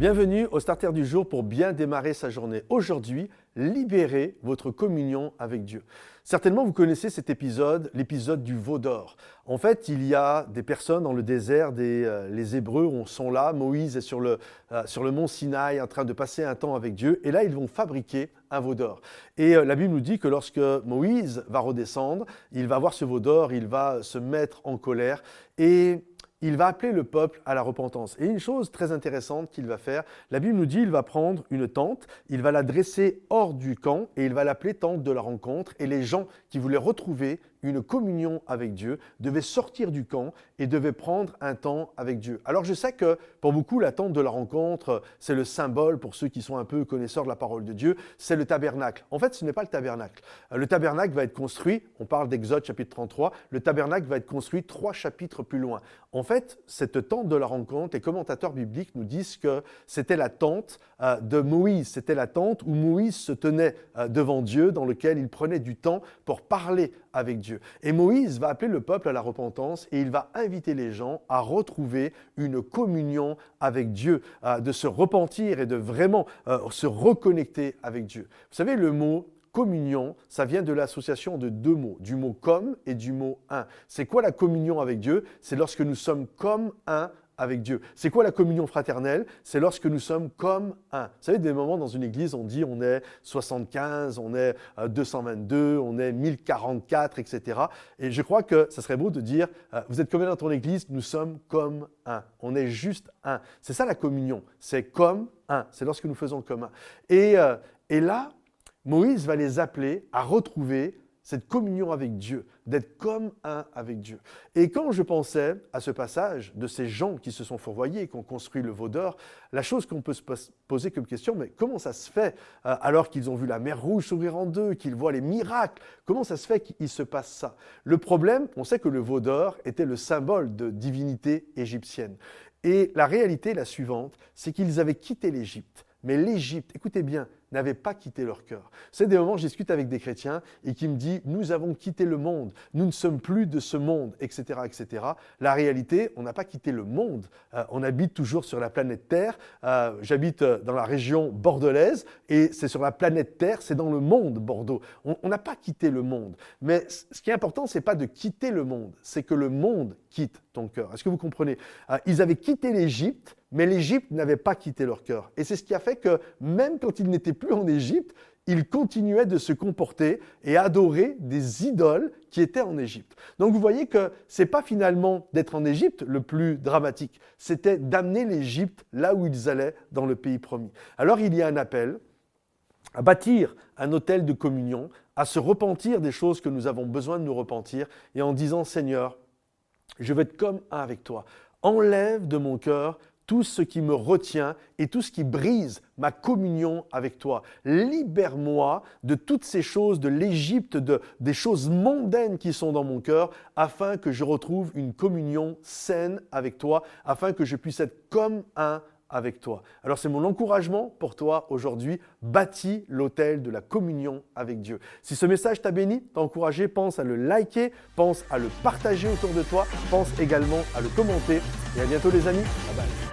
Bienvenue au Starter du jour pour bien démarrer sa journée. Aujourd'hui, libérez votre communion avec Dieu. Certainement, vous connaissez cet épisode, l'épisode du veau d'or. En fait, il y a des personnes dans le désert, euh, les Hébreux sont là, Moïse est sur le, euh, sur le mont Sinaï en train de passer un temps avec Dieu, et là, ils vont fabriquer un veau d'or. Et euh, la Bible nous dit que lorsque Moïse va redescendre, il va voir ce veau d'or, il va se mettre en colère, et il va appeler le peuple à la repentance. Et une chose très intéressante qu'il va faire, la Bible nous dit, il va prendre une tente, il va la dresser hors du camp et il va l'appeler tente de la rencontre. Et les gens qui voulaient retrouver une communion avec Dieu, devait sortir du camp et devait prendre un temps avec Dieu. Alors je sais que pour beaucoup, la tente de la rencontre, c'est le symbole, pour ceux qui sont un peu connaisseurs de la parole de Dieu, c'est le tabernacle. En fait, ce n'est pas le tabernacle. Le tabernacle va être construit, on parle d'Exode chapitre 33, le tabernacle va être construit trois chapitres plus loin. Fait, cette tente de la rencontre, les commentateurs bibliques nous disent que c'était la tente euh, de Moïse, c'était la tente où Moïse se tenait euh, devant Dieu, dans lequel il prenait du temps pour parler avec Dieu. Et Moïse va appeler le peuple à la repentance et il va inviter les gens à retrouver une communion avec Dieu, de se repentir et de vraiment euh, se reconnecter avec Dieu. Vous savez, le mot communion, ça vient de l'association de deux mots, du mot comme et du mot un. C'est quoi la communion avec Dieu? C'est lorsque nous sommes comme un avec Dieu. C'est quoi la communion fraternelle? C'est lorsque nous sommes comme un. Vous savez, des moments dans une église, on dit on est 75, on est 222, euh, on est 1044, etc. Et je crois que ça serait beau de dire, euh, vous êtes combien dans ton église Nous sommes comme un. On est juste un. C'est ça la communion. C'est comme un. C'est lorsque nous faisons comme un. Et, euh, et là, Moïse va les appeler à retrouver cette communion avec Dieu, d'être comme un avec Dieu. Et quand je pensais à ce passage de ces gens qui se sont fourvoyés, qui ont construit le veau d'or, la chose qu'on peut se poser comme question, mais comment ça se fait euh, alors qu'ils ont vu la mer rouge s'ouvrir en deux, qu'ils voient les miracles, comment ça se fait qu'il se passe ça? Le problème, on sait que le veau d'or était le symbole de divinité égyptienne. Et la réalité la suivante, c'est qu'ils avaient quitté l'Égypte. Mais l'Égypte, écoutez bien, n'avaient pas quitté leur cœur. C'est des moments où je discute avec des chrétiens et qui me disent nous avons quitté le monde, nous ne sommes plus de ce monde, etc., etc. La réalité, on n'a pas quitté le monde. Euh, on habite toujours sur la planète Terre. Euh, j'habite euh, dans la région bordelaise et c'est sur la planète Terre, c'est dans le monde Bordeaux. On n'a pas quitté le monde. Mais ce qui est important, c'est pas de quitter le monde, c'est que le monde quitte ton cœur. Est-ce que vous comprenez? Ils avaient quitté l'Égypte mais l'Égypte n'avait pas quitté leur cœur. Et c'est ce qui a fait que même quand ils n'étaient plus en Égypte, ils continuaient de se comporter et adorer des idoles qui étaient en Égypte. Donc vous voyez que ce n'est pas finalement d'être en Égypte le plus dramatique, c'était d'amener l'Égypte là où ils allaient dans le pays promis. Alors il y a un appel à bâtir un hôtel de communion, à se repentir des choses que nous avons besoin de nous repentir et en disant Seigneur, je veux être comme un avec toi. Enlève de mon cœur tout ce qui me retient et tout ce qui brise ma communion avec toi. Libère-moi de toutes ces choses, de l'Égypte, de, des choses mondaines qui sont dans mon cœur, afin que je retrouve une communion saine avec toi, afin que je puisse être comme un avec toi. Alors c'est mon encouragement pour toi aujourd'hui, bâtis l'autel de la communion avec Dieu. Si ce message t'a béni, t'a encouragé, pense à le liker, pense à le partager autour de toi, pense également à le commenter. Et à bientôt les amis. Bye bye.